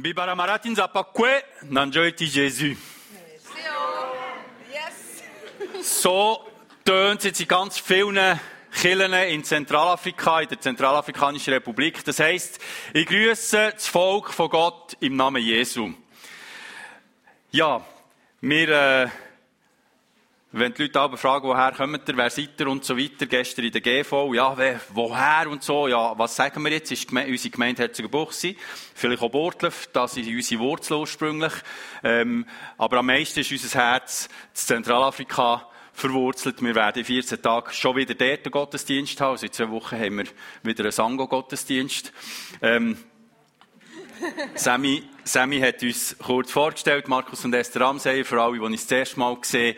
Bibara Maratin Zapakwe, Nanjoiti Jésus. So tönt es jetzt in ganz vielen Kirchen in Zentralafrika, in der Zentralafrikanischen Republik. Das heisst, ich grüße das Volk von Gott im Namen Jesu. Ja, wir, äh, wenn die Leute fragen, woher kommt ihr, wer seid ihr und so weiter, gestern in der GV, ja, wer, woher und so, ja, was sagen wir jetzt, ist unsere Gemeinde Herzogenbuchsee, vielleicht auch Bortlef, das ist unsere Wurzel ursprünglich, ähm, aber am meisten ist unser Herz in Zentralafrika verwurzelt. Wir werden in 14 Tagen schon wieder dort einen Gottesdienst haben, also in zwei Wochen haben wir wieder einen Sango-Gottesdienst. Ähm, Sammy, Sammy hat uns kurz vorgestellt, Markus und Esther Ramseyer, für alle, die ich das erste Mal gesehen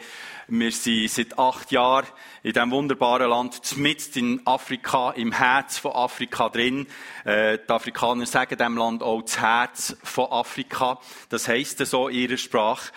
wir sind seit acht Jahren in diesem wunderbaren Land, mitten in Afrika, im Herz von Afrika drin. Äh, die Afrikaner sagen dem Land auch das Herz von Afrika. Das heisst so in ihrer Sprache.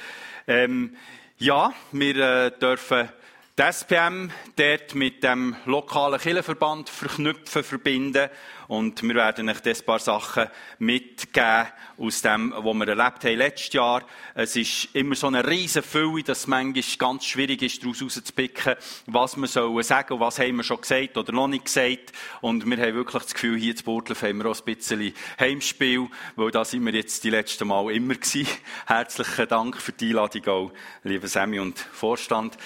Ähm, ja, wir äh, dürfen die SPM dort mit dem lokalen Kirchenverband verknüpfen, verbinden. Und wir werden euch ein paar Sachen mitgeben aus dem, was wir erlebt haben letztes Jahr. Es ist immer so eine riesen Fülle, dass es manchmal ganz schwierig ist, daraus rauszupicken, was wir sollen sagen und was haben wir schon gesagt oder noch nicht gesagt. Und wir haben wirklich das Gefühl, hier zu Burtlev haben wir auch ein bisschen Heimspiel, weil da sind wir jetzt die letzten Mal immer gewesen. Herzlichen Dank für die Einladung auch, liebe Sammy und Vorstand.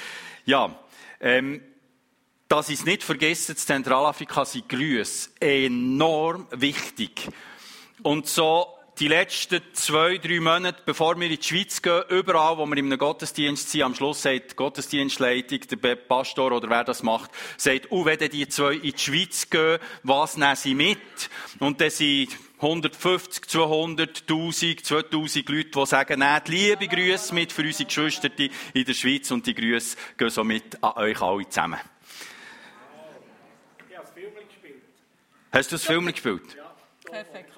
Ja, ähm, ich es nicht vergesse, in Zentralafrika sind Grüße enorm wichtig. Und so die letzten zwei, drei Monate, bevor wir in die Schweiz gehen, überall, wo wir einem Gottesdienst sind, am Schluss sagt die Gottesdienstleitung, der Pastor oder wer das macht, sagt, oh, wenn die zwei in die Schweiz gehen, was nehmen sie mit? Und dann sind 150, 200, 1000, 2000 Leute, die sagen, nehmt liebe Grüße mit für unsere Geschwister in der Schweiz und die Grüße gehen so mit an euch alle zusammen. Ich habe das Film gespielt. Hast du das Film gespielt? Ja. Perfekt.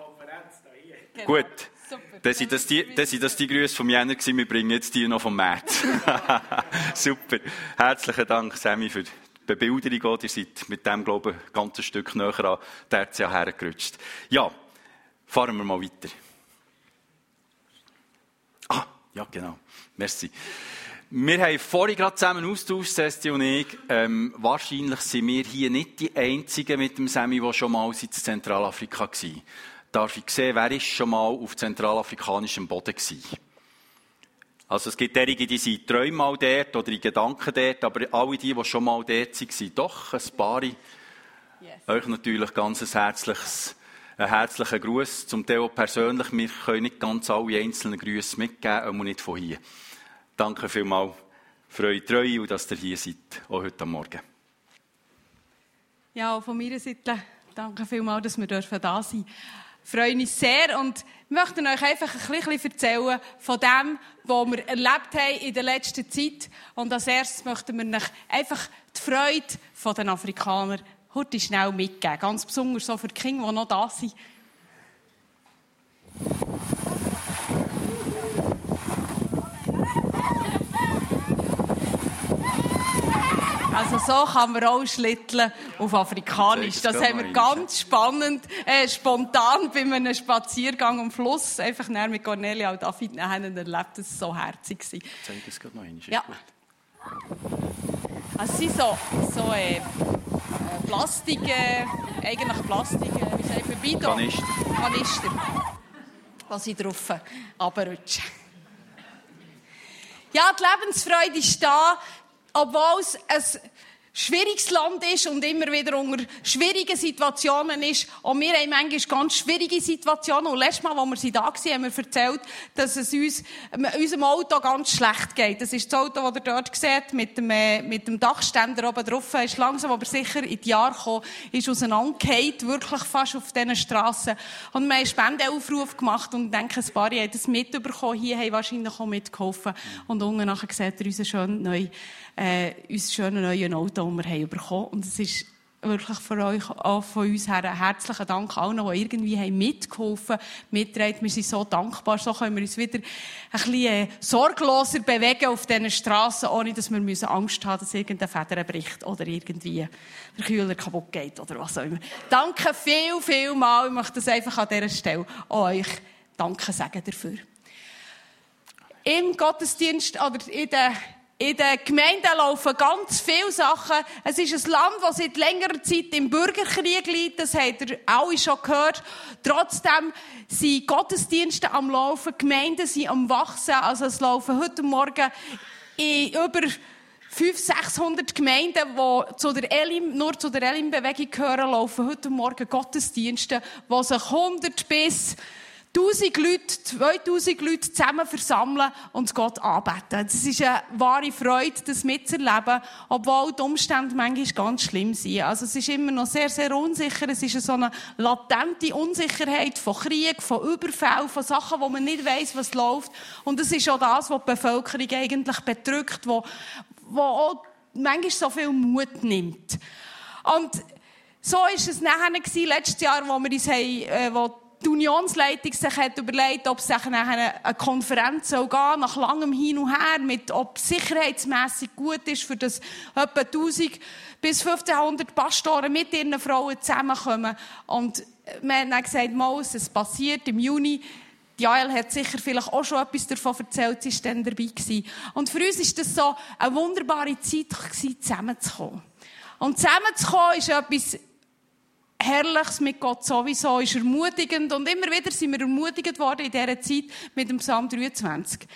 Genau. Gut. Dann sind, das die, dann sind das die Grüße vom Jänner gewesen. Wir bringen jetzt die noch vom März. Super. Herzlichen Dank, Sammy, für die Bebilderung. Ihr seid mit dem, glaube ich, ein ganzes Stück näher an der RCA hergerutscht. Ja. Fahren wir mal weiter. Ah, ja, genau. Merci. Wir haben vorhin gerade zusammen austauscht, Sesti und ich. Ähm, wahrscheinlich sind wir hier nicht die Einzigen mit dem Semi, die schon mal in Zentralafrika waren. Darf ich sehen, wer ist schon mal auf zentralafrikanischem Boden gewesen? Also es gibt derige, die sind dreimal dort oder in Gedanken dort, aber alle die, die schon mal dort waren, doch ein paar. Yes. Euch natürlich ganz ein herzliches einen herzlichen Gruß zum Theo persönlich. Wir können nicht ganz alle einzelnen Grüße mitgeben, aber nicht von hier. Danke vielmals für eure Treue dass ihr hier seid, auch heute Morgen. Ja, auch von meiner Seite danke vielmals, dass wir da sein dürfen. freue mich sehr und möchte euch einfach ein bisschen erzählen von dem, was wir erlebt haben in der letzten Zeit. Und als erstes möchten wir euch einfach die Freude der Afrikaner heute schnell mitgeben. Ganz besonders so für die Kinder, die noch da sind. Also so kann man auch schlitteln auf Afrikanisch. Das haben wir ganz spannend, äh, spontan bei einem Spaziergang am Fluss, einfach mit Cornelia und David haben erlebt. Das war so herzig. Zeig es gerade noch einmal. Ja. Also es sind so, so äh, Plastik, äh, eigentlich Plastik, äh, wie sagt man, Bidon? Kanister. Kanister. Was ich drauf runterrutschen. Ja, die Lebensfreude ist da, obwohl es ein schwieriges Land ist und immer wieder unter schwierigen Situationen ist. Und wir haben manchmal ganz schwierige Situationen. Und letztes Mal, als wir da waren, haben wir erzählt, dass es uns, unserem Auto ganz schlecht geht. Das ist das Auto, das ihr dort seht, mit dem, äh, mit dem Dachständer oben drauf. Ist langsam aber sicher in die Jahre gekommen, ist auseinandergefallen, wirklich fast auf diesen Strassen. Und wir haben einen Spendenaufruf gemacht und denke, ein paar haben das mitbekommen. Hier haben wahrscheinlich auch mitgeholfen. Und unten nachher seht ihr unseren schönen neuen äh, unser schönes neues Auto, das wir haben bekommen Und es ist wirklich für euch, auch von uns her, herzlichen Dank allen, die irgendwie haben mitgeholfen haben, mitgetragen. Wir sind so dankbar. So können wir uns wieder ein bisschen äh, sorgloser bewegen auf diesen Strassen, ohne dass wir müssen Angst haben, dass irgendeine Feder bricht oder irgendwie der Kühler kaputt geht oder was auch immer. Danke viel, viel mal. Ich möchte das einfach an dieser Stelle euch Danke sagen dafür. Im Gottesdienst oder in den in den Gemeinden laufen ganz viele Sachen. Es ist ein Land, das seit längerer Zeit im Bürgerkrieg liegt. Das habt ihr alle schon gehört. Trotzdem sind Gottesdienste am Laufen, Gemeinden sind am Wachsen. Also es laufen heute Morgen in über 500, 600 Gemeinden, die zu der Elim, nur zu der Elim-Bewegung gehören, laufen heute Morgen Gottesdienste, wo sich 100 bis 1000 Leute, 2000 Leute zusammen versammeln und Gott anbeten. Das ist eine wahre Freude, das mitzuerleben, obwohl die Umstände manchmal ganz schlimm sind. Also es ist immer noch sehr, sehr unsicher. Es ist so eine latente Unsicherheit von Krieg, von Überfällen, von Sachen, wo man nicht weiß, was läuft. Und es ist auch das, was die Bevölkerung eigentlich bedrückt, wo, wo auch manchmal so viel Mut nimmt. Und so ist es nachher letztes Jahr, wo wir uns haben, äh, wo die Unionsleitung sich hat überlegt, ob es nachher eine Konferenz soll gehen, nach langem Hin und Her, mit, ob es sicherheitsmässig gut ist, für das etwa 1000 bis 1500 Pastoren mit ihren Frauen zusammenkommen. Und man hat dann gesagt, Maus, es passiert im Juni. Die Jael hat sicher vielleicht auch schon etwas davon erzählt, sie war dann dabei. Gewesen. Und für uns war das so eine wunderbare Zeit, zusammenzukommen. Und zusammenzukommen ist etwas Herrliches mit Gott sowieso ist ermutigend und immer wieder sind wir ermutigt worden in dieser Zeit mit dem Psalm 23.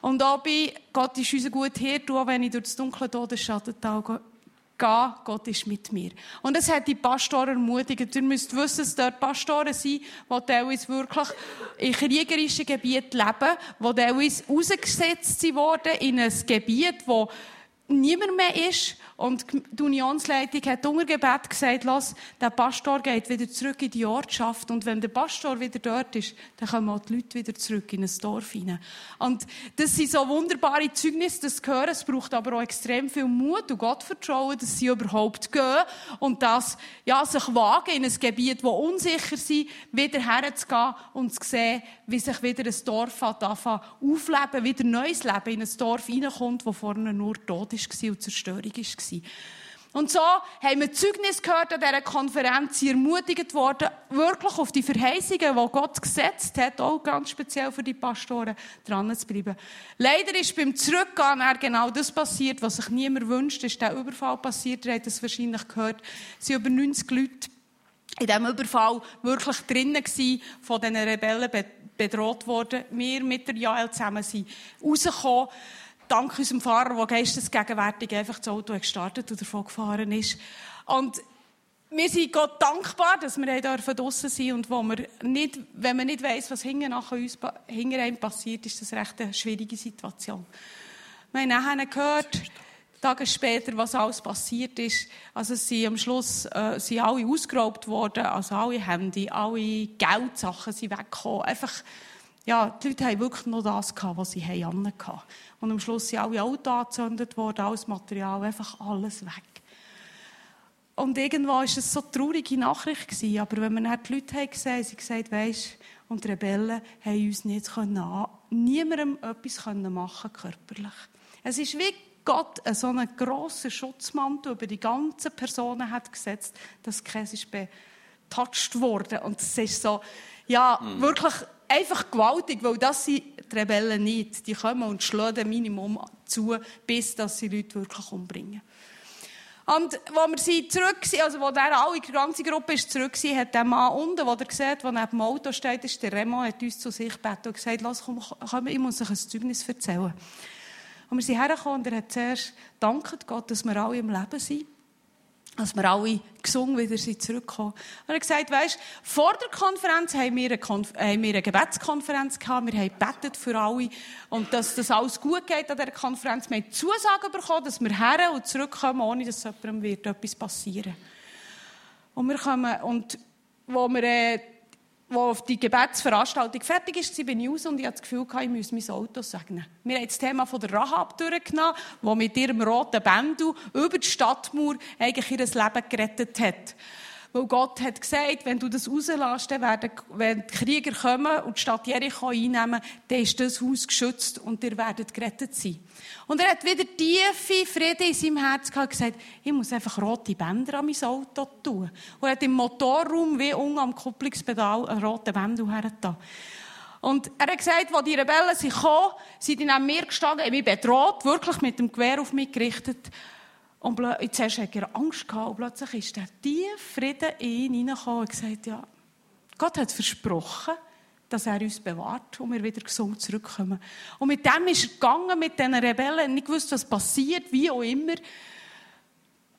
Und auch bei Gott ist unser gut Hirt, auch wenn ich durch das dunkle Todesschattental gehe, Gott ist mit mir. Und es hat die Pastoren ermutigt. Ihr müsst wissen, dass dort Pastoren sind, die teilweise wirklich in kriegerischen Gebieten leben, die teilweise ausgesetzt wurden in ein Gebiet, wo niemand mehr ist. Und die Unionsleitung hat unter Gebet gesagt, lass, der Pastor geht wieder zurück in die Ortschaft. Und wenn der Pastor wieder dort ist, dann kommen auch die Leute wieder zurück in ein Dorf hinein. Und das sind so wunderbare Zeugnisse, das gehören. Es braucht aber auch extrem viel Mut und Gottvertrauen, dass sie überhaupt gehen und das, ja, sich wagen in ein Gebiet, wo unsicher sind, wieder herzugehen und zu sehen, wie sich wieder ein Dorf aufleben, wieder neues Leben in ein Dorf hineinkommt, wo vorne nur Tod war und Zerstörung war. Und so haben wir Zeugnis gehört an dieser Konferenz, sie ermutigt worden, wirklich auf die Verheißungen, die Gott gesetzt hat, auch ganz speziell für die Pastoren, dran zu bleiben. Leider ist beim Zurückgehen genau das passiert, was sich niemand wünscht, ist der Überfall passiert, ihr habt es wahrscheinlich gehört, es sind über 90 Leute in diesem Überfall wirklich drinnen gewesen, von diesen Rebellen bedroht worden. Wir mit der Jael zusammen sind rausgekommen, dank unserem Fahrer, der geistesgegenwärtig einfach das Auto gestartet und davon gefahren ist. Und wir sind Gott dankbar, dass wir dürfen draussen sein und wo wir nicht, wenn man nicht weiss, was hinten nach uns, hinter einem passiert, ist das recht eine schwierige Situation. Wir haben nachher gehört, Tage später, was alles passiert ist. Also sie am Schluss äh, sind alle ausgeraubt worden, also alle Handy, alle Geldsachen sind weggekommen. Einfach, ja, die Leute haben wirklich nur das gehabt, was sie haben hatten. Und am Schluss sind alle Autos angezündet worden, alles Material, einfach alles weg. Und irgendwann war es so eine traurige Nachricht gewesen. Aber wenn man dann die Leute haben gesehen, sie gesagt, weisst, und die Rebellen haben uns nicht können, niemandem etwas machen körperlich. Es ist wie Gott so einen grossen Schutzmantel über die ganzen Personen hat gesetzt, dass keiner ist betouched wurde. Und es ist so, ja, mhm. wirklich einfach gewaltig, weil das sind die Rebellen nicht. Die kommen und schlagen Minimum zu, bis dass sie Leute wirklich umbringen. Und wo wir sie zurück sind, also wo der alle, die ganze Gruppe ist zurück war, hat der Mann unten, wo er sieht, der neben dem Auto steht, ist der Remo, hat uns zu sich gebeten und gesagt, lass, komm, komm, ich muss euch ein Zeugnis erzählen. Und wir sind hergekommen und er hat zuerst dankt Gott, dass wir alle im Leben sind. Dass wir alle gesungen wieder sind zurückgekommen. Und er gesagt, weisst, vor der Konferenz haben wir, eine, Konf haben wir eine Gebetskonferenz gehabt. Wir haben gebetet für alle. Und dass das alles gut geht an dieser Konferenz. Wir haben Zusagen bekommen, dass wir her und zurückkommen, ohne dass jemandem wird etwas passieren. Und wir kommen, und wo wir, äh, wo die Gebetsveranstaltung fertig ist, bin ich raus und ich hatte das Gefühl, ich müsse mein Auto segnen. Wir haben das Thema von der Rahab durchgenommen, die mit ihrem roten Bändel über die Stadtmauer eigentlich ihr Leben gerettet hat. Weil Gott hat gesagt, wenn du das rauslässt, dann werden, wenn die Krieger kommen und die Stadt Jericho einnehmen, dann ist das Haus geschützt und ihr werdet gerettet sein. Und er hat wieder tiefe Friede in seinem Herz gehabt und gesagt, ich muss einfach rote Bänder an mein Auto tun. Und er hat im Motorraum wie unten am Kupplungspedal einen roten Bändel hergetan. Und er hat gesagt, als die Rebellen sind gekommen, sind die neben mir gestanden, haben mich bedroht, wirklich mit dem Gewehr auf mich gerichtet. Und zuerst hatte er Angst gehabt, und plötzlich ist der tiefe Frieden in ihn hineingekommen und gesagt, ja, Gott hat versprochen, dass er uns bewahrt und wir wieder gesund zurückkommen. Und mit dem ist er gegangen, mit diesen Rebellen, nicht gewusst, was passiert, wie auch immer.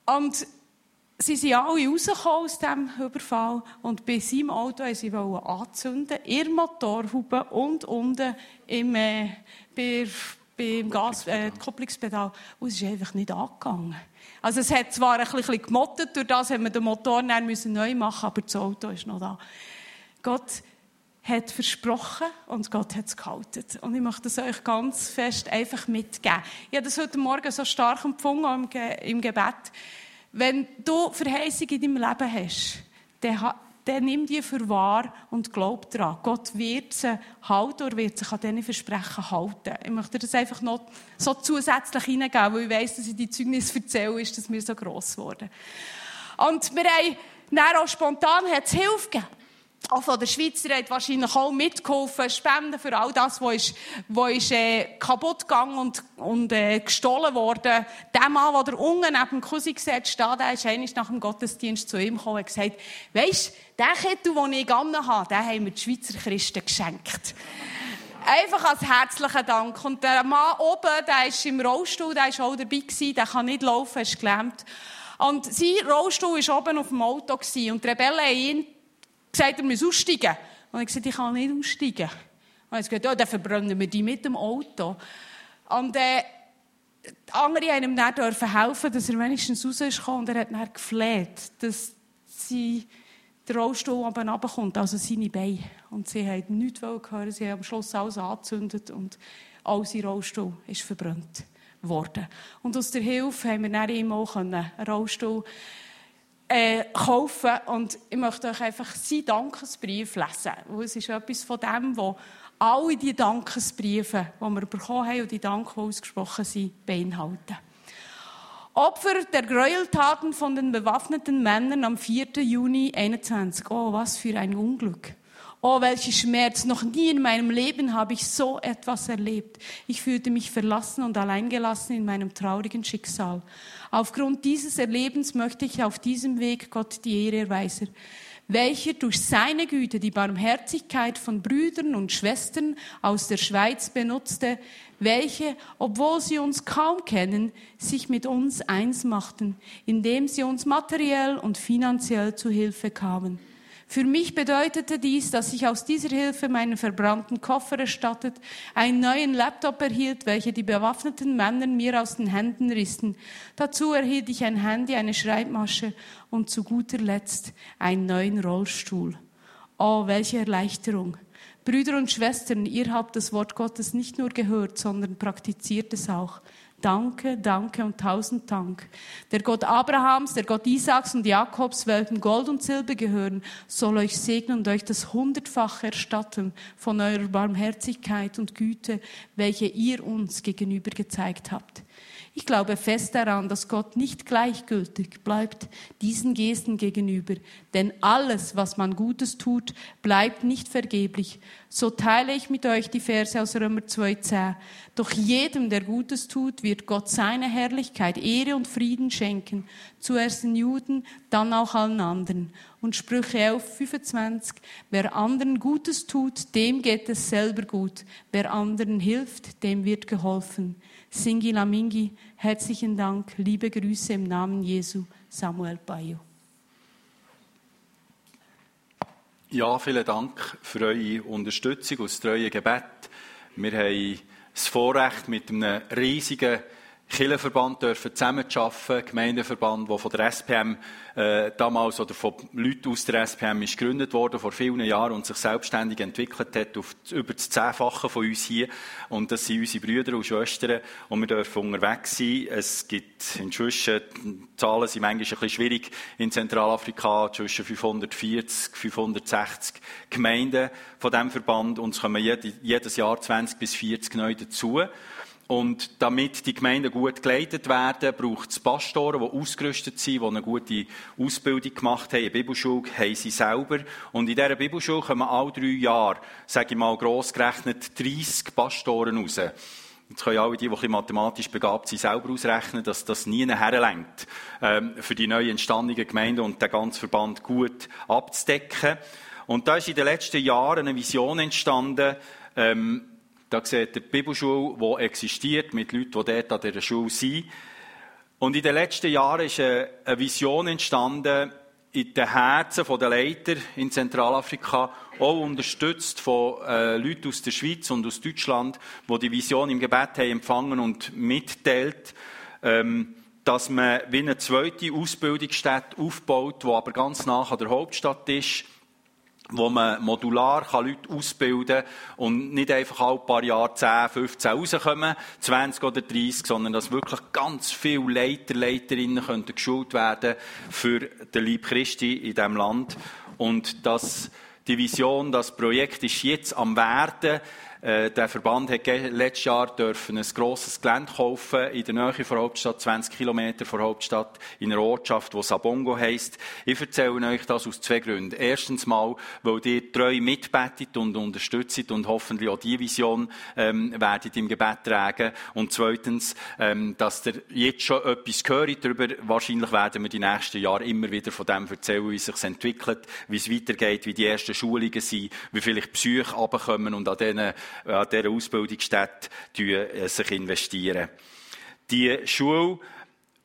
Und sie sind alle rausgekommen aus diesem Überfall und bei seinem Auto wollten sie anzünden, ihr Motorhaube und unten im, äh, bei, beim Gas, äh, Kupplungspedal. Und es ist einfach nicht angegangen. Also es hat zwar ein bisschen gemottet, durch das haben wir den Motor neu machen aber das Auto ist noch da. Gott hat versprochen und Gott hat es gehalten. Und ich möchte es euch ganz fest einfach mitgeben. Ich habe das heute Morgen so stark empfunden im Gebet. Wenn du Verheißung in deinem Leben hast, dann, dann nimm die für wahr und glaub daran. Gott wird sie halten oder wird sich an diesen Versprechen halten. Ich möchte das einfach noch so zusätzlich hineingeben, weil ich weiss, dass ich die Zeugnis erzähle, ist das mir so gross geworden. Und wir haben dann auch spontan Hilfe gegeben auch von der Schweizer hat wahrscheinlich auch mitgeholfen, Spenden für all das, was ist, was ist äh, kaputt gegangen und, und äh, gestohlen worden. Der Mann, der unten neben dem Cousin gesetzt steht, der ist eigentlich nach dem Gottesdienst zu ihm gekommen und gesagt, weisst, den Kittel, den ich gegangen habe, den haben mir die Schweizer Christen geschenkt. Einfach als herzlichen Dank. Und der Mann oben, der ist im Rollstuhl, der ist auch dabei gewesen, der kann nicht laufen, ist gelähmt. Und sein Rollstuhl war oben auf dem Auto gewesen, und die Rebellen haben ihn gesagt, er muss aussteigen. Und ich gesagt, ich kann nicht aussteigen. Und er gesagt, ja, dann verbrennen wir die mit dem Auto. Und äh, die anderen haben ihm dann dürfen helfen, dass er wenigstens raus ist und er hat dann gefleht, dass sie der Rollstuhl oben runterkommt, also seine Beine. Und sie haben nichts hören, sie haben am Schluss alles angezündet und all sein Rollstuhl ist verbrannt worden. Und aus der Hilfe haben wir dann ihm einen Rollstuhl äh, kaufen. Und ich möchte euch einfach seinen Dankesbrief lesen. Weil es ist etwas von dem, wo alle die Dankesbriefe, die wir bekommen haben und die Dank, die ausgesprochen sind, beinhalten. Opfer der Gräueltaten von den bewaffneten Männern am 4. Juni 21. Oh, was für ein Unglück. Oh, welcher Schmerz. Noch nie in meinem Leben habe ich so etwas erlebt. Ich fühlte mich verlassen und alleingelassen in meinem traurigen Schicksal. Aufgrund dieses Erlebens möchte ich auf diesem Weg Gott die Ehre erweisen welcher durch seine Güte die Barmherzigkeit von Brüdern und Schwestern aus der Schweiz benutzte, welche, obwohl sie uns kaum kennen, sich mit uns eins machten, indem sie uns materiell und finanziell zu Hilfe kamen. Für mich bedeutete dies, dass ich aus dieser Hilfe meinen verbrannten Koffer erstattet, einen neuen Laptop erhielt, welche die bewaffneten Männer mir aus den Händen rissen. Dazu erhielt ich ein Handy, eine Schreibmasche und zu guter Letzt einen neuen Rollstuhl. Oh, welche Erleichterung! Brüder und Schwestern, ihr habt das Wort Gottes nicht nur gehört, sondern praktiziert es auch. Danke, danke und tausend Dank. Der Gott Abrahams, der Gott Isaaks und Jakobs, welchem Gold und Silber gehören, soll euch segnen und euch das hundertfache erstatten von eurer Barmherzigkeit und Güte, welche ihr uns gegenüber gezeigt habt. Ich glaube fest daran, dass Gott nicht gleichgültig bleibt diesen Gesten gegenüber, denn alles, was man Gutes tut, bleibt nicht vergeblich. So teile ich mit euch die Verse aus Römer 2,10. Doch jedem, der Gutes tut, wird Gott seine Herrlichkeit, Ehre und Frieden schenken. Zuerst den Juden, dann auch allen anderen. Und Sprüche 11, 25. Wer anderen Gutes tut, dem geht es selber gut. Wer anderen hilft, dem wird geholfen. Singi Lamingi, herzlichen Dank, liebe Grüße im Namen Jesu, Samuel Bayo. Ja, vielen Dank für eure Unterstützung und das treue Gebet. Wir haben das Vorrecht mit einem riesigen Kirchenverband dürfen zusammenarbeiten, Gemeindeverband, der von der SPM äh, damals oder von Leuten aus der SPM ist gegründet worden vor vielen Jahren und sich selbstständig entwickelt hat auf über das Zehnfache von uns hier. Und das sind unsere Brüder und Schwestern und wir dürfen unterwegs sein. Es gibt inzwischen, die Zahlen sind manchmal ein bisschen schwierig in Zentralafrika, zwischen 540, 560 Gemeinden von diesem Verband und es kommen jedes Jahr 20 bis 40 neu dazu. Und damit die Gemeinden gut geleitet werden, braucht es Pastoren, die ausgerüstet sind, die eine gute Ausbildung gemacht haben. Eine Bibelschule haben sie selber. Und in dieser Bibelschule kommen alle drei Jahre, sage ich mal gross gerechnet, 30 Pastoren raus. Jetzt können alle die, die mathematisch begabt sind, selber ausrechnen, dass das nie herlenkt, ähm, für die neu entstandenen Gemeinden und den ganzen Verband gut abzudecken. Und da ist in den letzten Jahren eine Vision entstanden, ähm, da seht ihr die Bibelschule, die existiert, mit Leuten, die dort an dieser Schule sind. Und in den letzten Jahren ist eine Vision entstanden, in den Herzen der Leiter in Zentralafrika, auch unterstützt von äh, Leuten aus der Schweiz und aus Deutschland, die die Vision im Gebet haben empfangen und mitteilt, ähm, dass man wie eine zweite Ausbildungsstätte aufbaut, die aber ganz nach an der Hauptstadt ist, wo man modular kann Leute ausbilden kann und nicht einfach alle paar Jahre 10, 15 rauskommen, 20 oder 30, sondern dass wirklich ganz viele Leiter, Leiterinnen könnten geschult werden für den Lieb Christi in diesem Land. Und dass die Vision, das Projekt ist jetzt am Werden, der Verband hat letztes Jahr dürfen ein grosses Gelände kaufen in der Nähe der Hauptstadt, 20 Kilometer der Hauptstadt, in einer Ortschaft, die Sabongo heisst. Ich erzähle euch das aus zwei Gründen. Erstens mal, weil ihr treu mitbettet und unterstützt und hoffentlich auch diese Vision ähm, werdet im Gebet tragen. Und zweitens, ähm, dass ihr jetzt schon etwas gehört darüber. Wahrscheinlich werden wir die nächsten Jahre immer wieder von dem erzählen, wie es sich entwickelt, wie es weitergeht, wie die ersten Schulungen sind, wie vielleicht Psyche runterkommen und an diesen an dieser Ausbildungsstätte äh, sich investieren. Die Schule,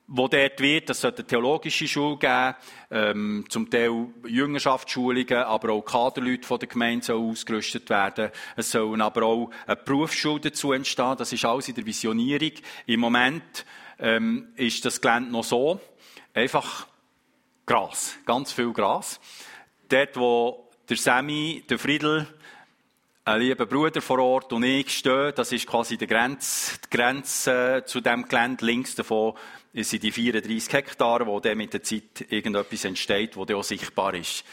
wo dort wird, das sollte eine theologische Schule geben, ähm, zum Teil Jüngerschaftsschulungen, aber auch Kaderleute von der Gemeinde sollen ausgerüstet werden. Es sollen aber auch eine Berufsschule dazu entstehen. Das ist alles in der Visionierung. Im Moment ähm, ist das Gelände noch so. Einfach Gras. Ganz viel Gras. Dort, wo der Semi, der Friedel, ein lieber Bruder vor Ort und ich stehen. Das ist quasi die Grenze, die Grenze zu dem Gelände. Links davon sind die 34 Hektare, wo dann mit der Zeit irgendetwas entsteht, wo dann auch sichtbar ist.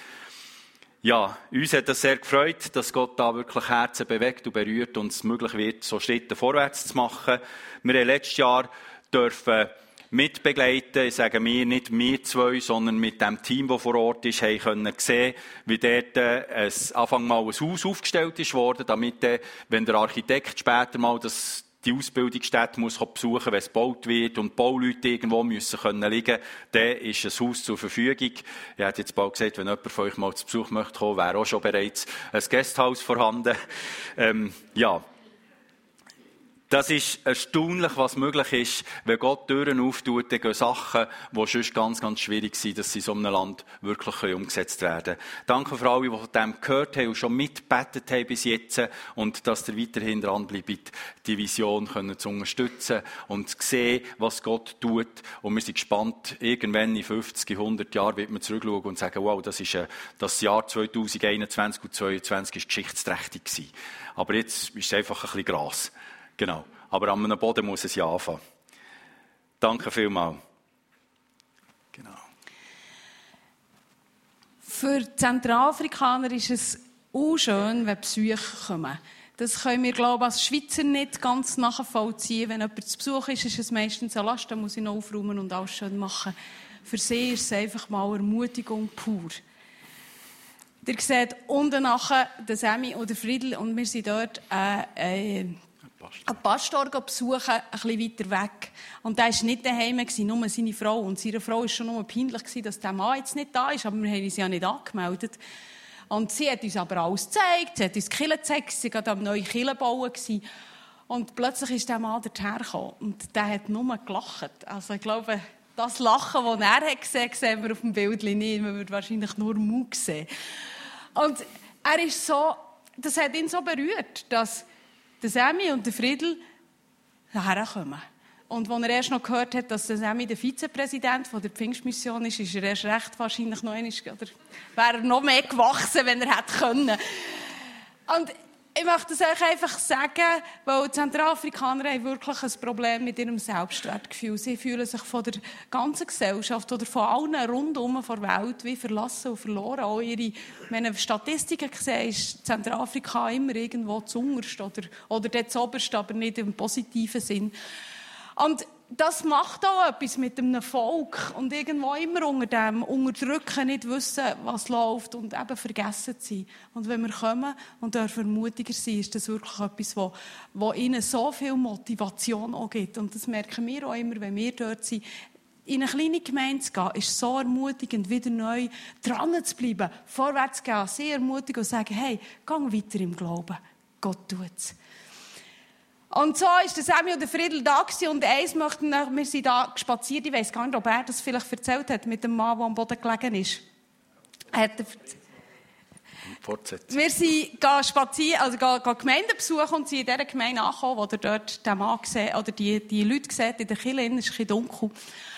Ja, uns hat das sehr gefreut, dass Gott da wirklich Herzen bewegt und berührt und es möglich wird, so Schritte vorwärts zu machen. Wir haben letztes Jahr dürfen mitbegleiten. Ich sage mir nicht wir zwei, sondern mit dem Team, das vor Ort ist, haben können sehen, wie dort äh, ein, Anfang mal ein Haus aufgestellt ist worden, damit, äh, wenn der Architekt später mal das die Ausbildungsstätte muss besuchen, wenn es gebaut wird und Bauleute irgendwo müssen können liegen, dann ist ein Haus zur Verfügung. Ich hätte jetzt bald gesagt, wenn jemand von euch mal zu Besuch möchte kommen, wäre auch schon bereits ein Gasthaus vorhanden. Ähm, ja, das ist erstaunlich, was möglich ist, wenn Gott Türen auftut, dann gehen Sachen, die sonst ganz, ganz schwierig sind, dass sie in so einem Land wirklich umgesetzt werden können. Danke für alle, die von dem gehört haben und schon mitbetet haben bis jetzt und dass ihr weiterhin dranbleibt, die Vision können zu unterstützen und zu sehen, was Gott tut. Und wir sind gespannt, irgendwann in 50, 100 Jahren wird man zurückschauen und sagen, wow, das ist das Jahr 2021 und 2022 ist geschichtsträchtig. Aber jetzt ist es einfach ein bisschen Gras. Genau. Aber an einem Boden muss es ja anfangen. Danke vielmals. Genau. Für Zentralafrikaner ist es auch schön, wenn Besucher kommen. Das können wir, glaube ich, als Schweizer nicht ganz nachvollziehen. Wenn jemand zu Besuch ist, ist es meistens eine Last, dann muss ich noch aufräumen und alles schön machen. Für sie ist es einfach mal Ermutigung pur. Ihr seht unten nachher den Sammy und den Friedel und wir sind dort äh, äh, einen Pastor besuchen, ein bisschen weiter weg. Und der war nicht daheim, nur seine Frau. Und seine Frau war schon nur peinlich, dass der Mann jetzt nicht da ist, aber wir haben uns ja nicht angemeldet. Und sie hat uns aber alles gezeigt, sie hat uns Kirche gezeigt, sie war gerade am neuen Kirche bauen. Und plötzlich ist der Mann dorthin und der hat nur gelacht. Also ich glaube, das Lachen, das er hat gesehen hat, sehen wir auf dem Bild nicht. Man würde wahrscheinlich nur Mut sehen. Und er ist so, das hat ihn so berührt, dass der Sammy und der Friedel herkommen. Und als er erst noch gehört hat, dass der Sammy der Vizepräsident der Pfingstmission ist, ist er erst recht wahrscheinlich noch einmal, oder wäre er noch mehr gewachsen, wenn er hätte können. Und ich möchte es euch einfach sagen, weil die Zentralafrikaner haben wirklich ein Problem mit ihrem Selbstwertgefühl. Sie fühlen sich von der ganzen Gesellschaft oder von allen rundum der Welt wie verlassen und verloren. Auch ihre, wenn ich Statistiken sehe, ist Zentralafrika immer irgendwo zuunterst oder, oder dort oberst, aber nicht im positiven Sinn. Und das macht auch etwas mit einem Volk und irgendwo immer unter dem Unterdrücken nicht wissen, was läuft und eben vergessen zu sein. Und wenn wir kommen und dürfen mutiger sein, ist das wirklich etwas, wo, wo ihnen so viel Motivation auch gibt. Und das merken wir auch immer, wenn wir dort sind. In eine kleine Gemeinde zu gehen, ist so ermutigend, wieder neu dran zu bleiben, vorwärts zu gehen, sehr ermutigend und zu sagen, hey, gang weiter im Glauben. Gott tut's. Und so ist der Samuel und der Friedel da gewesen. und eins möchten wir, wir sind da spaziert, ich weiß gar nicht, ob er das vielleicht erzählt hat, mit dem Mann, der am Boden gelegen ist. Er hat Fortsetzen. wir sind spazieren, also gehen, Gemeinden besuchen und sind in dieser Gemeinde angekommen, wo ihr dort den Mann gesehen, oder die, die Leute gesehen in der Kirche, es ist ein dunkel.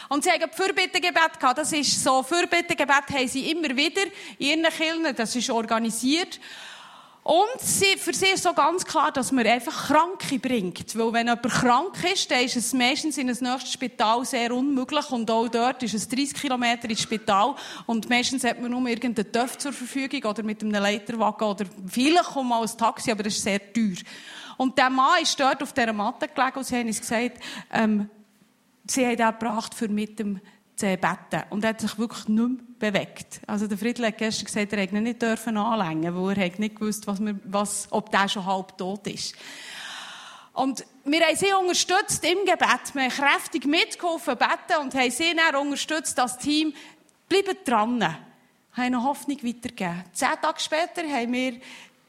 Und sie haben Fürbittegebet gehabt. Das ist so, Fürbittegebet haben sie immer wieder in ihren Kirchen, das ist organisiert. Und sie, für sie ist so ganz klar, dass man einfach Kranke bringt. Weil wenn jemand krank ist, dann ist es meistens in ein nächstes Spital sehr unmöglich. Und auch dort ist es 30 Kilometer ins Spital. Und meistens hat man nur irgendeinen Töpf zur Verfügung oder mit einem Leiterwagen oder vielleicht kommt mal ein Taxi, aber das ist sehr teuer. Und der Mann ist dort auf dieser Matte gelegen und sie haben uns gesagt, ähm, sie haben ihn gebracht, für mit dem zu beten. Und er hat sich wirklich nicht mehr bewegt. Also der Friedel hat gestern gesagt, er hätte nicht dürfen anlängen, weil er nicht gewusst, was wir, was, ob der schon halb tot ist. Und wir haben sie unterstützt im Gebet. Wir haben kräftig mitgeholfen, beten und haben sie dann unterstützt, das Team, bleiben dran. Haben eine Hoffnung weitergegeben. Zehn Tage später haben wir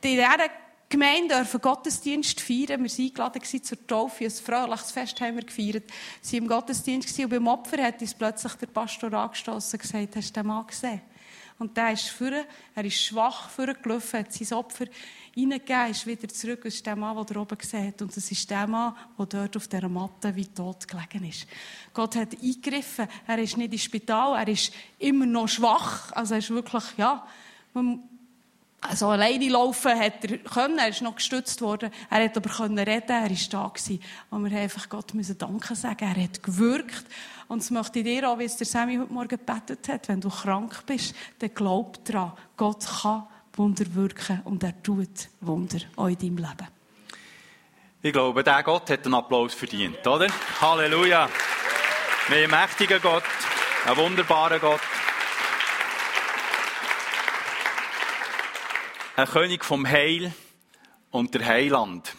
dieser Gemeinde dürfen Gottesdienst feiern. Wir waren eingeladen zur Taufe. Ein fröhliches Fest haben wir gefeiert. Wir waren im Gottesdienst und beim Opfer hat uns plötzlich der Pastor angestoßen und gesagt, hast du den Mann gesehen? Und der ist vorne, er ist schwach vorgelaufen, hat sein Opfer reingegeben, ist wieder zurück. Das ist der Mann, den er oben hat. Und das ist der Mann, der dort auf dieser Matte wie tot gelegen ist. Gott hat eingegriffen. Er ist nicht ins Spital, er ist immer noch schwach. Also er ist wirklich, ja, man also alleine laufen hat er können, er ist noch gestützt worden, er hat aber können reden, er ist da gewesen. Und wir einfach Gott müssen Danke sagen, er hat gewirkt. Und das möchte dir auch, wie es der Sammy heute Morgen gebetet hat, wenn du krank bist, dann glaub dran, Gott kann Wunder wirken und er tut Wunder auch in deinem Leben. Ich glaube, der Gott hat einen Applaus verdient, oder? Halleluja! Wir haben mächtigen Gott, einen wunderbaren Gott. Ein König vom Heil und der Heiland.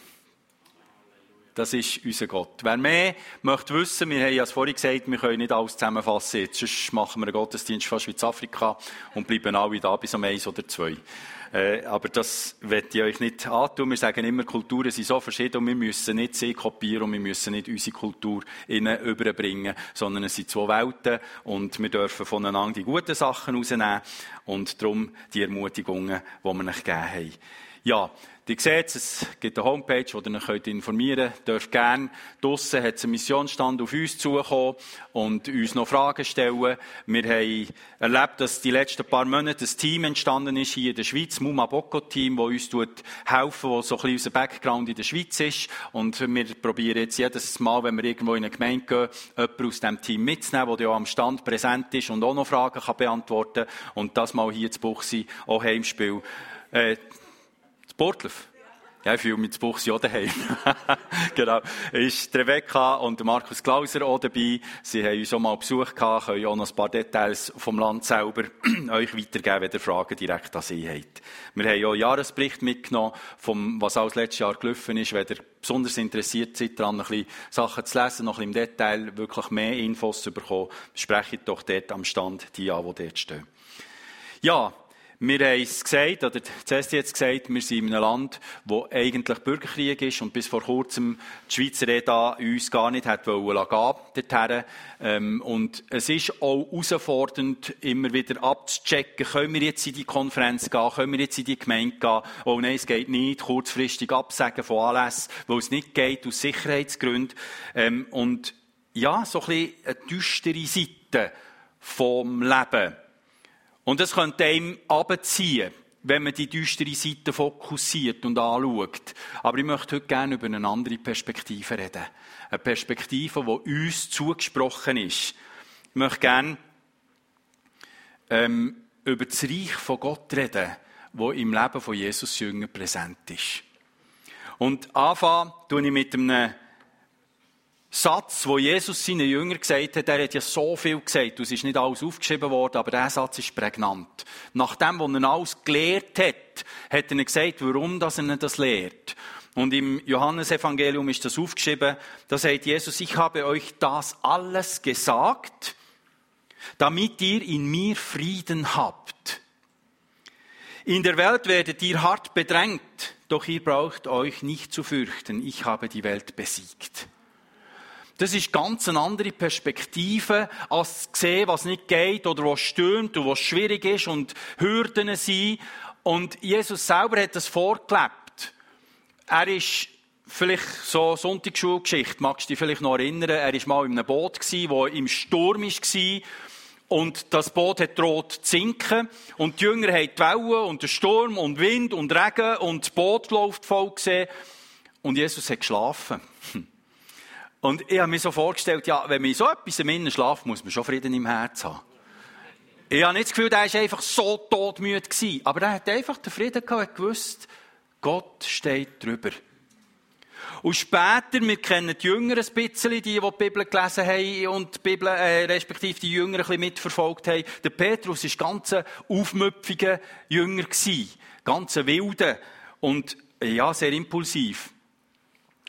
Das ist unser Gott. Wer mehr möchte wissen, wir haben ja vorhin gesagt, wir können nicht alles zusammenfassen. Jetzt machen wir einen Gottesdienst fast wie Afrika und bleiben alle da bis um eins oder zwei. Äh, aber das werde ich euch nicht antun. Wir sagen immer, Kulturen sind so verschieden und wir müssen nicht sie kopieren und wir müssen nicht unsere Kultur innen überbringen, sondern es sind zwei Welten und wir dürfen voneinander die guten Sachen rausnehmen und darum die Ermutigungen, die wir euch gegeben haben. Ja, Ihr seht, es gibt eine Homepage, wo ihr euch informieren könnt. Ihr dürft gerne. Draussen hat es einen Missionsstand auf uns zukommen und uns noch Fragen stellen. Wir haben erlebt, dass die letzten paar Monate ein Team entstanden ist hier in der Schweiz, Muma Boko Team, das uns helfen, wo so ein bisschen unser Background in der Schweiz ist. Und wir probieren jetzt jedes Mal, wenn wir irgendwo in eine Gemeinde gehen, jemanden aus diesem Team mitzunehmen, der ja am Stand präsent ist und auch noch Fragen kann beantworten kann. Und das mal hier zu Buchsi, auch Heimspiel. Äh, Sportler. Ja, ich fühle mich zu Buchsi auch daheim. genau. Ist Rebecca und Markus Klauser auch dabei. Sie haben uns auch mal Besuch gehabt, können auch noch ein paar Details vom Land selber euch weitergeben, wenn ihr Fragen direkt an sie habt. Wir haben auch einen Jahresbericht mitgenommen, vom, was alles letztes Jahr gelaufen ist. Wenn ihr besonders interessiert seid, daran ein bisschen Sachen zu lesen, noch ein bisschen im Detail wirklich mehr Infos zu bekommen, sprecht doch dort am Stand die an, die dort stehen. Ja, wir haben es gesagt, oder zuerst jetzt gesagt, wir sind in einem Land, wo eigentlich Bürgerkrieg ist und bis vor kurzem die Schweizer EDA uns gar nicht hat wollen dorthin. Ähm, und es ist auch herausfordernd, immer wieder abzuchecken, können wir jetzt in die Konferenz gehen, können wir jetzt in die Gemeinde gehen, oh nein, es geht nicht, kurzfristig absagen von Anlässen, wo es nicht geht, aus Sicherheitsgründen. Ähm, und ja, so ein bisschen eine düstere Seite vom Leben. Und es könnte einem abziehen. wenn man die düstere Seite fokussiert und anschaut. Aber ich möchte heute gerne über eine andere Perspektive reden. Eine Perspektive, die uns zugesprochen ist. Ich möchte gerne ähm, über das Reich von Gott reden, wo im Leben von Jesus Jünger präsent ist. Und anfangen tue ich mit einem Satz, wo Jesus seinen Jüngern gesagt hat, er hat ja so viel gesagt, es ist nicht alles aufgeschrieben worden, aber der Satz ist prägnant. Nachdem, wo er alles gelehrt hat, hat er gesagt, warum dass er das lehrt. Und im Johannesevangelium ist das aufgeschrieben, da sagt Jesus, ich habe euch das alles gesagt, damit ihr in mir Frieden habt. In der Welt werdet ihr hart bedrängt, doch ihr braucht euch nicht zu fürchten, ich habe die Welt besiegt. Das ist ganz eine andere Perspektive, als zu sehen, was nicht geht oder was stürmt und was schwierig ist und Hürden sind. Und Jesus selber hat das vorgelebt. Er ist vielleicht so Sonntagsschulgeschichte, magst du dich vielleicht noch erinnern, er war mal in einem Boot, das im Sturm war. Und das Boot hat droht zu sinken. Und die Jünger haben die Wellen und den Sturm und Wind und Regen und das Boot läuft voll gesehen. Und Jesus hat geschlafen. Und ich habe mir so vorgestellt, ja, wenn man so etwas im Innen schlaft, muss man schon Frieden im Herz haben. Ich habe nicht das Gefühl, er war einfach so todmüde. Aber er hat einfach den Frieden gehabt, gewusst, Gott steht drüber. Und später, wir kennen die Jünger ein bisschen, die, die die Bibel gelesen haben und die Bibel, äh, respektive die Jünger ein bisschen mitverfolgt haben. Der Petrus war ganz ein aufmüpfiger Jünger gewesen. Ganz ein. Und, ja, sehr impulsiv.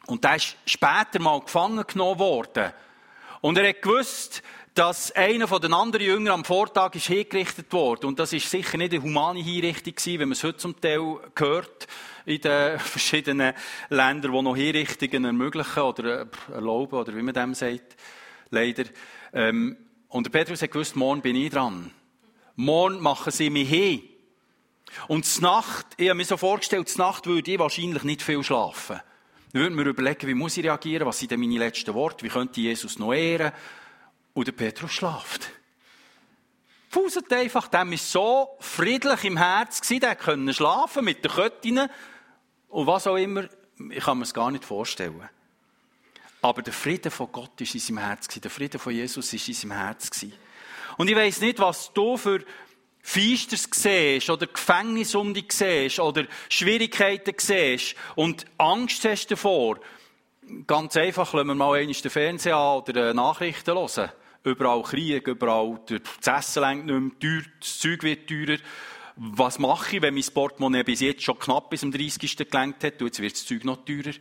Und der ist später mal gefangen genommen worden. Und er hat gewusst, dass einer von den anderen Jüngern am Vortag ist hingerichtet wurde. Und das ist sicher nicht eine humane Hinrichtung gewesen, wenn man es heute zum Teil hört, in den verschiedenen Ländern, die noch Hinrichtungen ermöglichen oder erlauben, oder wie man dem sagt. Leider. Ähm, und der Petrus hat gewusst, morgen bin ich dran. Morgen machen sie mich hin. Und die Nacht, ich habe mir so vorgestellt, die Nacht würde ich wahrscheinlich nicht viel schlafen. Dann würde mir überlegen, wie muss ich reagieren, was sind denn meine letzten Worte, wie könnte Jesus noch ehren? Und der Petrus schlaft. Fuset einfach, dem ist so friedlich im Herz gewesen, der konnte schlafen mit den Köttinnen und was auch immer. Ich kann mir es gar nicht vorstellen. Aber der Friede von Gott ist in seinem Herz gewesen. Der Friede von Jesus ist in seinem Herz gewesen. Und ich weiss nicht, was du für Feisters siehst oder Gefängnis um dich siehst oder Schwierigkeiten siehst und Angst hast davor, ganz einfach, lassen wir mal einmal den Fernseher an oder Nachrichten hören. Überall Krieg, überall, das Essen längt nicht mehr, das Zeug wird teurer. Was mache ich, wenn mein Portemonnaie bis jetzt schon knapp bis zum 30. gelenkt hat und jetzt wird das Zeug noch teurer?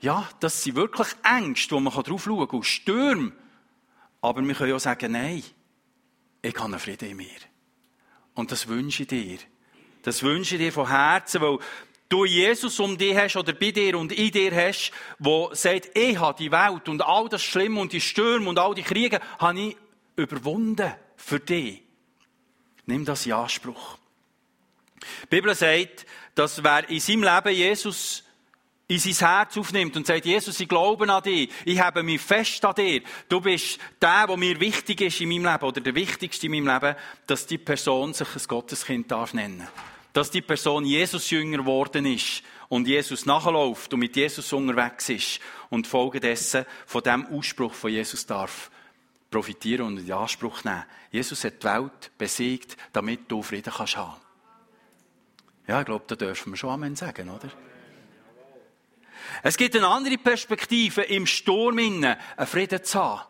Ja, das sind wirklich Ängste, wo man drauf schauen kann, und Stürme. Aber wir können ja sagen, nein, ich habe einen Frieden in mir. Und das wünsche ich dir. Das wünsche ich dir von Herzen, weil du Jesus um dich hast oder bei dir und in dir hast, wo sagt, ich habe die Welt und all das Schlimme und die Stürme und all die Kriege habe ich überwunden für dich. Nimm das in Anspruch. Die Bibel sagt, dass wer in seinem Leben Jesus in sein Herz aufnimmt und sagt, Jesus, ich glaube an dich, ich habe mich fest an dir, du bist der, der mir wichtig ist in meinem Leben oder der wichtigste in meinem Leben, dass die Person sich ein Gotteskind darf nennen. Dass die Person Jesus Jünger geworden ist und Jesus nachläuft und mit Jesus unterwegs ist und folgedessen von dem Ausspruch von Jesus darf profitieren und in Anspruch nehmen. Jesus hat die Welt besiegt, damit du Frieden kannst haben. Ja, ich glaube, da dürfen wir schon Amen sagen, oder? Es gibt eine andere Perspektive, im Sturm innen einen Frieden zu haben.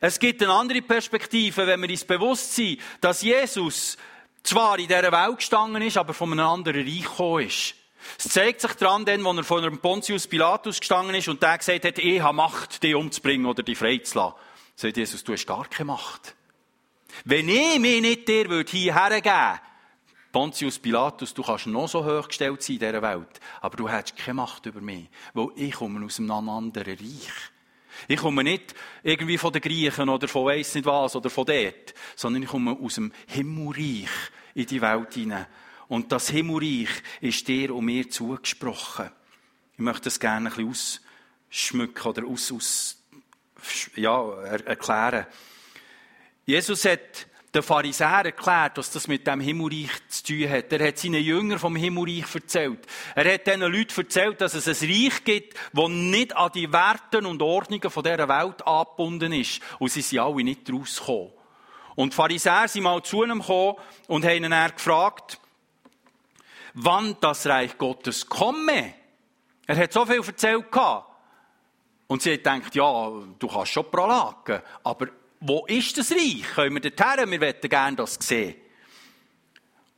Es gibt eine andere Perspektive, wenn wir uns bewusst sind, dass Jesus zwar in dieser Welt gestanden ist, aber von einem anderen Reich gekommen ist. Es zeigt sich daran, wo er von einem Pontius Pilatus gestanden ist und der gesagt hat, ich habe Macht, dich umzubringen oder dich freizulassen. Sagt Jesus, du hast gar keine Macht. Wenn ich mich nicht dir hierher geben würde, Pontius Pilatus, du kannst noch so hoch gestellt sein in dieser Welt, aber du hast keine Macht über mich, weil ich komme aus einem anderen Reich. Ich komme nicht irgendwie von den Griechen oder von weiss nicht was oder von dort, sondern ich komme aus dem Himmelreich in die Welt hinein. Und das Himmelreich ist dir und mir zugesprochen. Ich möchte das gerne ein bisschen ausschmücken oder aus, aus ja, er, erklären. Jesus hat den Pharisäern erklärt, was das mit dem Himmelreich zu tun hat. Er hat seinen Jüngern vom Himmelreich erzählt. Er hat diesen Leuten erzählt, dass es ein Reich gibt, das nicht an die Werten und Ordnungen von dieser Welt angebunden ist. Und sie sind alle nicht rausgekommen. Und die Pharisäer sind mal zu ihm gekommen und haben ihn gefragt, wann das Reich Gottes komme. Er hat so viel erzählt Und sie hat gedacht, ja, du kannst schon prolagen, aber wo ist das Reich? Können wir dorthin? Wir möchten gerne das sehen.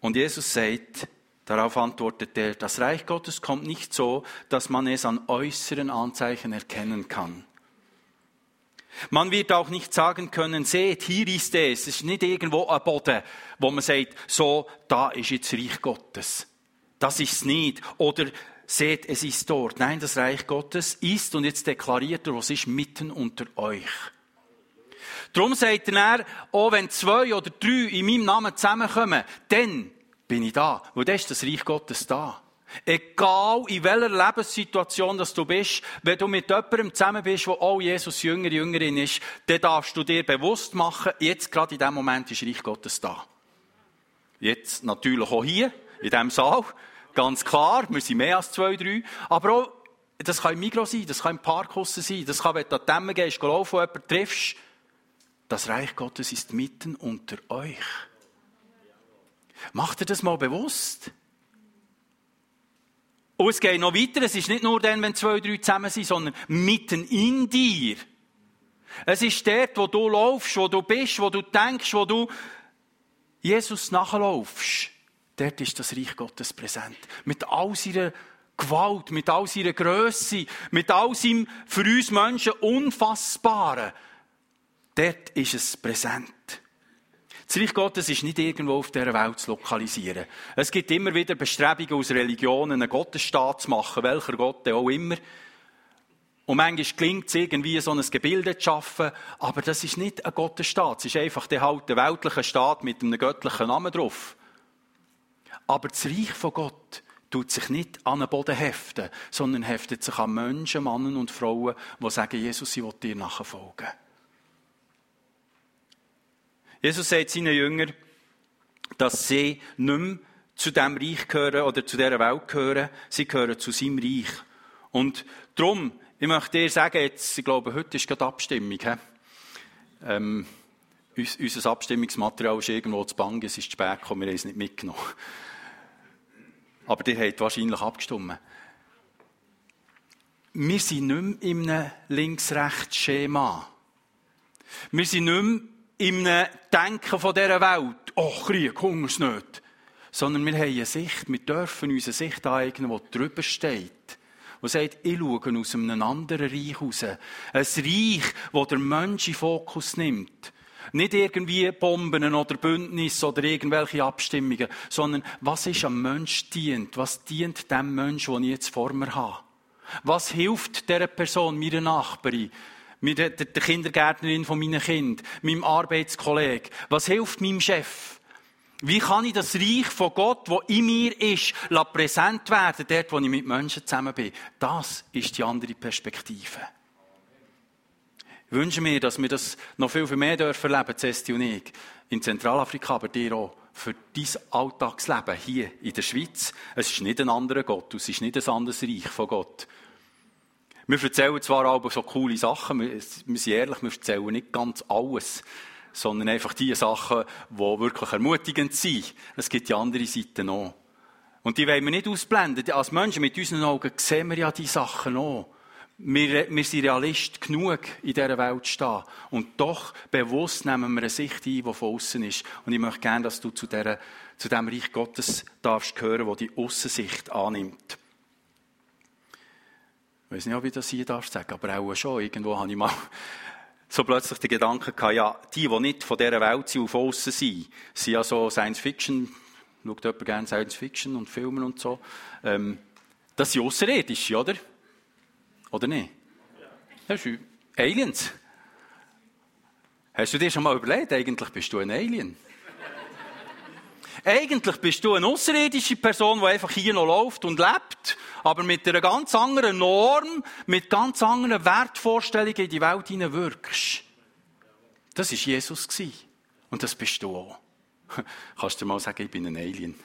Und Jesus sagt, darauf antwortet er, das Reich Gottes kommt nicht so, dass man es an äußeren Anzeichen erkennen kann. Man wird auch nicht sagen können, seht, hier ist es. Es ist nicht irgendwo ein Boden, wo man sagt, so, da ist jetzt Reich Gottes. Das ist es nicht. Oder seht, es ist dort. Nein, das Reich Gottes ist, und jetzt deklariert er, was ist mitten unter euch. Darum sagt er, auch wenn zwei oder drei in meinem Namen zusammenkommen, dann bin ich da. Weil dann ist das Reich Gottes da. Egal in welcher Lebenssituation dass du bist, wenn du mit jemandem zusammen bist, wo auch Jesus Jünger, Jüngerin ist, dann darfst du dir bewusst machen, jetzt gerade in dem Moment ist Reich Gottes da. Jetzt natürlich auch hier, in diesem Saal, ganz klar, wir sind mehr als zwei, drei, aber auch, das kann im Mikro sein, das kann im Parkhaus sein, das kann, wenn du an die Dämme gehst, laufen, jemanden triffst, das Reich Gottes ist mitten unter euch. Macht ihr das mal bewusst? Und es geht noch weiter. Es ist nicht nur dann, wenn zwei, drei zusammen sind, sondern mitten in dir. Es ist dort, wo du laufst, wo du bist, wo du denkst, wo du Jesus nachlaufst. Dort ist das Reich Gottes präsent. Mit all seiner Gewalt, mit all seiner Größe, mit all seinem für uns Menschen Unfassbaren. Dort ist es präsent. Das Reich Gottes ist nicht irgendwo auf dieser Welt zu lokalisieren. Es gibt immer wieder Bestrebungen aus Religionen, einen Gottesstaat zu machen, welcher Gott auch immer. Und manchmal gelingt es irgendwie, so ein Gebilde zu schaffen, aber das ist nicht ein Gottesstaat. Es ist einfach der halt weltliche Staat mit einem göttlichen Namen drauf. Aber das Reich von Gott tut sich nicht an den Boden heften, sondern heftet sich an Menschen, Männer und Frauen, die sagen, Jesus, ich will dir nachfolgen. Jesus sagt seinen Jüngern, dass sie nicht mehr zu dem Reich gehören oder zu dieser Welt gehören, sie gehören zu seinem Reich. Und darum, ich möchte dir sagen, jetzt, ich glaube, heute ist gerade Abstimmung. Ähm, unser Abstimmungsmaterial ist irgendwo zu Bang, es ist zu spät gekommen, wir haben es nicht mitgenommen. Aber die habt wahrscheinlich abgestimmt. Wir sind nicht mehr in einem Links-Rechts-Schema. Wir sind nicht mehr im Denken von dieser Welt, oh, Krieg, Hungersnöte, sondern wir haben eine Sicht, wir dürfen uns eine Sicht aneignen, die drüber steht. Die sagt, ich schaue aus einem anderen Reich raus. Ein Reich, das der Mensch in Fokus nimmt. Nicht irgendwie Bomben oder Bündnisse oder irgendwelche Abstimmungen, sondern was ist am Mensch dient? Was dient dem Mensch, den ich jetzt vor mir habe? Was hilft dieser Person, meiner Nachbarin? Mit der, der Kindergärtnerin von meinen Kind, meinem Arbeitskollegen? Was hilft meinem Chef? Wie kann ich das Reich von Gott, wo in mir ist, präsent werden, dort, wo ich mit Menschen zusammen bin? Das ist die andere Perspektive. Ich wünsche mir, dass wir das noch viel, viel mehr dürfen erleben, Cesti und ich. In Zentralafrika, aber dir auch. Für dein Alltagsleben hier in der Schweiz. Es ist nicht ein anderer Gott, es ist nicht ein anderes Reich von Gott. Wir erzählen zwar aber so coole Sachen, wir, sind ehrlich, wir erzählen nicht ganz alles, sondern einfach die Sachen, die wirklich ermutigend sind. Es gibt die andere Seite noch. Und die wollen wir nicht ausblenden. Als Menschen mit unseren Augen sehen wir ja die Sachen auch. Wir, wir sind Realist genug, in dieser Welt stehen. Und doch bewusst nehmen wir eine Sicht ein, die von außen ist. Und ich möchte gerne, dass du zu, dieser, zu dem Reich Gottes darfst gehören, wo die Außensicht annimmt. Ich weiß nicht, ob ich das hier darf sagen, aber auch schon. Irgendwo habe ich mal so plötzlich den Gedanken gehabt, ja, die, die nicht von dieser Welt sind, auf außen sind, sind ja so Science Fiction, schaut jemand gerne Science Fiction und Filme und so, ähm, das sind Außerirdische, oder? Oder nicht? Das sind Aliens. Hast du dir schon mal überlegt, eigentlich bist du ein Alien? Eigentlich bist du eine außerirdische Person, die einfach hier noch läuft und lebt, aber mit einer ganz anderen Norm, mit ganz anderen Wertvorstellungen in die Welt hinein wirkst. Das war Jesus. Und das bist du auch. Kannst du mal sagen, ich bin ein Alien?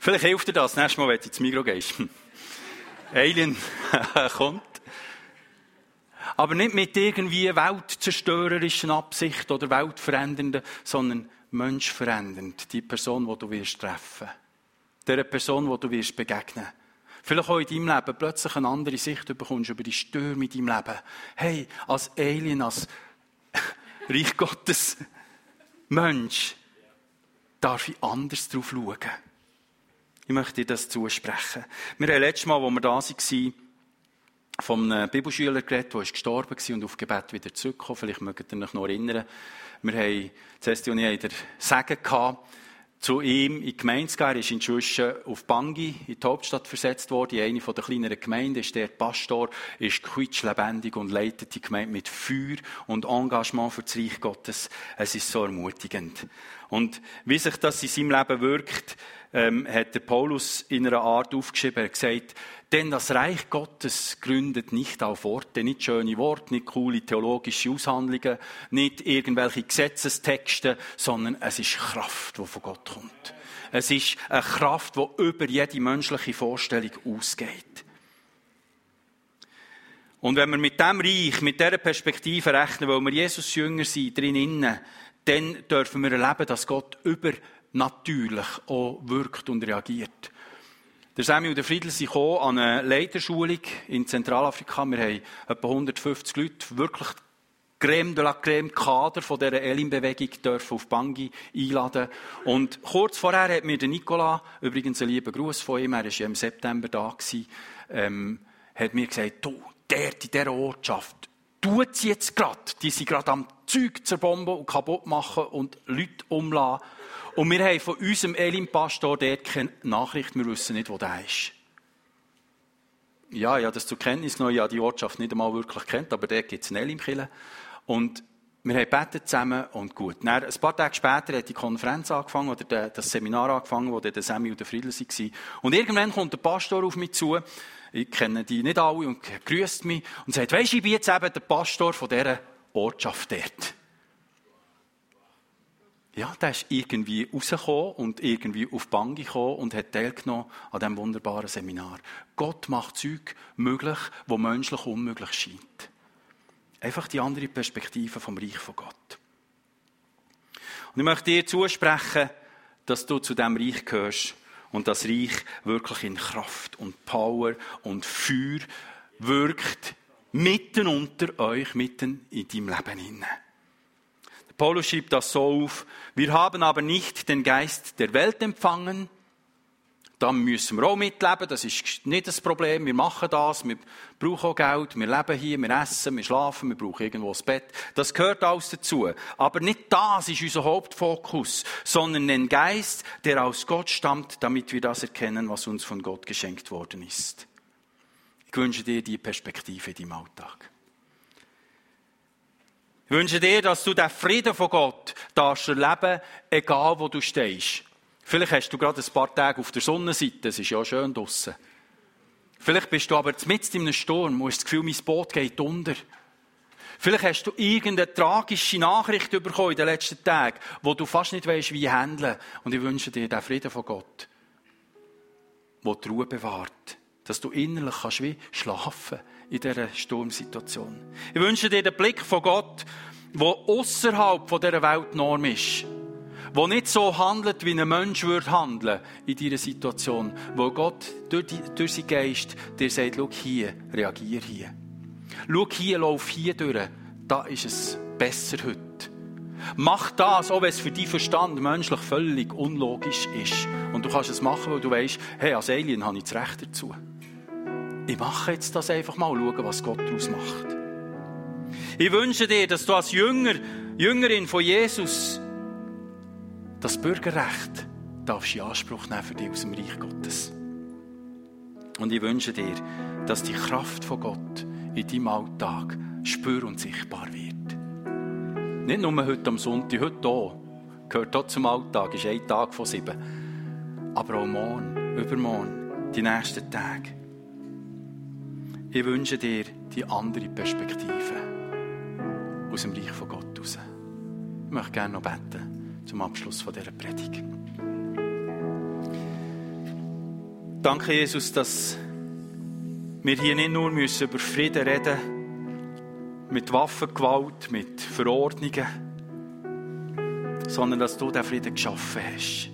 Vielleicht hilft dir das, nächstes Mal, wenn du ins Mikro gehst. Alien kommt. Aber nicht mit irgendwie weltzerstörerischen Absicht oder weltverändernden, sondern menschverändernd. Die Person, die du wirst treffen. Der Person, die du wirst begegnen. Vielleicht auch in deinem Leben plötzlich eine andere Sicht bekommst über die Stürme in deinem Leben. Hey, als Alien, als Reich Gottes Mensch, darf ich anders drauf schauen. Ich möchte dir das zusprechen. Wir haben letztes Mal, als wir da waren, von einem Bibelschüler geredet, der ist gestorben war und auf Gebet wieder zurückgekommen. Vielleicht mögt ihr euch noch erinnern. Wir haben, Cesti und ich, den Segen gehabt, zu ihm in die Gemeinde zu gehen. Er ist inzwischen auf Bangi, in die Hauptstadt versetzt worden, in eine der kleineren Gemeinden, ist der Pastor, ist quietschlebendig und leitet die Gemeinde mit Feuer und Engagement für das Reich Gottes. Es ist so ermutigend. Und wie sich das in seinem Leben wirkt, ähm, hat der Paulus in einer Art aufgeschrieben, er hat gesagt, denn das Reich Gottes gründet nicht auf Worte, nicht schöne Worte, nicht coole theologische Aushandlungen, nicht irgendwelche Gesetzestexte, sondern es ist Kraft, die von Gott kommt. Es ist eine Kraft, die über jede menschliche Vorstellung ausgeht. Und wenn wir mit dem Reich, mit dieser Perspektive rechnen, weil wir Jesus Jünger sind, drinnen, dann dürfen wir erleben, dass Gott übernatürlich auch wirkt und reagiert. Der Samuel der Friedel sind an eine Leiterschulung in Zentralafrika. Wir haben etwa 150 Leute, wirklich Creme de la Creme Kader von dieser Elim-Bewegung dürfen auf Bangi einladen. Und kurz vorher hat mir der Nicola, übrigens ein lieber Gruß von ihm, er war ja im September da, gewesen, ähm, hat mir gesagt, du, der in dieser Ortschaft, tut sie jetzt gerade. Die sind gerade am Zeug zerbomben und kaputt machen und Leute umlassen. Und wir haben von unserem Elim-Pastor dort keine Nachricht, wir wissen nicht, wo der ist. Ja, ja, das zur Kenntnis noch, ja, die Ortschaft nicht einmal wirklich kennt, aber dort gibt es einen elim -Kille. Und wir haben betet zusammen und gut. Dann, ein paar Tage später hat die Konferenz angefangen, oder das Seminar angefangen, wo der Sammy und der Friedel waren. Und irgendwann kommt der Pastor auf mich zu, ich kenne die nicht alle, und grüßt mich und sagt, weisst du, ich bin jetzt eben der Pastor von dieser Ortschaft dort ja, der ist irgendwie rausgekommen und irgendwie auf die Bank gekommen und hat teilgenommen an diesem wunderbaren Seminar. Gott macht Zeug möglich, wo menschlich unmöglich scheint. Einfach die andere Perspektive vom Reich von Gott. Und ich möchte dir zusprechen, dass du zu diesem Reich gehörst und das Reich wirklich in Kraft und Power und Feuer wirkt mitten unter euch, mitten in deinem Leben hinein. Paulus schiebt das so auf. Wir haben aber nicht den Geist der Welt empfangen. Da müssen wir auch mitleben. Das ist nicht das Problem. Wir machen das. Wir brauchen auch Geld. Wir leben hier. Wir essen. Wir schlafen. Wir brauchen irgendwo das Bett. Das gehört alles dazu. Aber nicht das ist unser Hauptfokus, sondern den Geist, der aus Gott stammt, damit wir das erkennen, was uns von Gott geschenkt worden ist. Ich wünsche dir die Perspektive in deinem Alltag. Ich wünsche dir, dass du den Frieden von Gott darfst erleben, egal wo du stehst. Vielleicht hast du gerade ein paar Tage auf der Sonnenseite, es ist ja schön draussen. Vielleicht bist du aber mitten in einem Sturm und hast das Gefühl, mein Boot geht unter. Vielleicht hast du irgendeine tragische Nachricht bekommen in den letzten Tagen, wo du fast nicht weißt, wie handeln. Und ich wünsche dir den Frieden von Gott, der die Ruhe bewahrt, dass du innerlich kannst wie schlafen kannst in dieser Sturmsituation. Ich wünsche dir den Blick von Gott, der außerhalb dieser Weltnorm ist. Der nicht so handelt, wie ein Mensch würde handeln in dieser Situation. Wo Gott durch, die, durch seinen Geist dir sagt, schau hier, reagier hier. Schau hier, lauf hier durch. Da ist es besser heute. Mach das, auch wenn es für deinen Verstand menschlich völlig unlogisch ist. Und du kannst es machen, weil du weißt, hey, als Alien habe ich das Recht dazu ich mache jetzt das einfach mal, schauen, was Gott daraus macht. Ich wünsche dir, dass du als Jünger, Jüngerin von Jesus das Bürgerrecht darfst in Anspruch nehmen für dich aus dem Reich Gottes. Und ich wünsche dir, dass die Kraft von Gott in deinem Alltag spür und sichtbar wird. Nicht nur heute am Sonntag, heute hier, gehört auch zum Alltag, ist ein Tag von sieben. Aber auch morgen, übermorgen, die nächsten Tage. Ich wünsche dir die andere Perspektive. aus dem Reich von Gott raus. Ich möchte gerne noch beten zum Abschluss von dieser Predigt. Danke, Jesus, dass wir hier nicht nur müssen über Frieden reden mit Waffengewalt, mit Verordnungen, sondern dass du den Frieden geschaffen hast.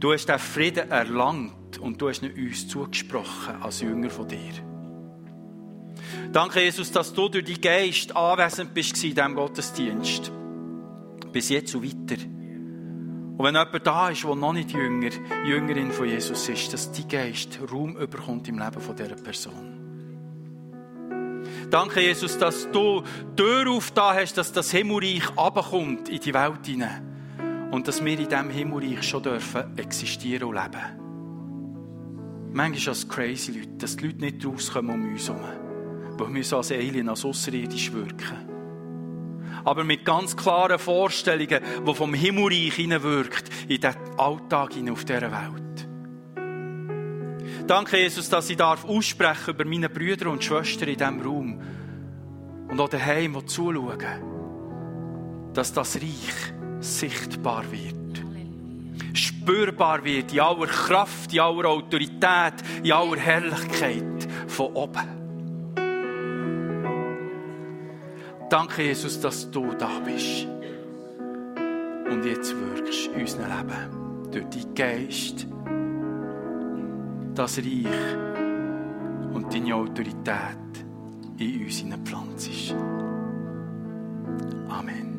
Du hast den Frieden erlangt und du hast ihn uns zugesprochen als Jünger von dir. Danke, Jesus, dass du durch die Geist anwesend bist in diesem Gottesdienst. Bis jetzt und weiter. Und wenn jemand da ist, der noch nicht Jünger, Jüngerin von Jesus ist, dass die Geist Raum überkommt im Leben von dieser Person. Danke, Jesus, dass du Tür aufgetan hast, dass das Himmelreich abkommt in die Welt hinein. Und dass wir in diesem Himmelreich schon dürfen existieren und leben. Manchmal ist es crazy Leute, dass die Leute nicht rauskommen um uns herum. Weil wir als Alien, als Außerirdisch wirken aber mit ganz klaren Vorstellungen, die vom Himmelreich hineinwirkt, in den Alltag hinein auf dieser Welt. Danke, Jesus, dass ich darf aussprechen über meine Brüder und Schwestern in diesem Raum und auch daheim, die zuschauen, dass das Reich sichtbar wird. Spürbar wird in aller Kraft, in aller Autorität, in aller Herrlichkeit von oben. Danke, Jesus, dass du da bist. Und jetzt wirkst in unserem Leben durch deinen Geist, das Reich und deine Autorität in uns pflanzt. Amen.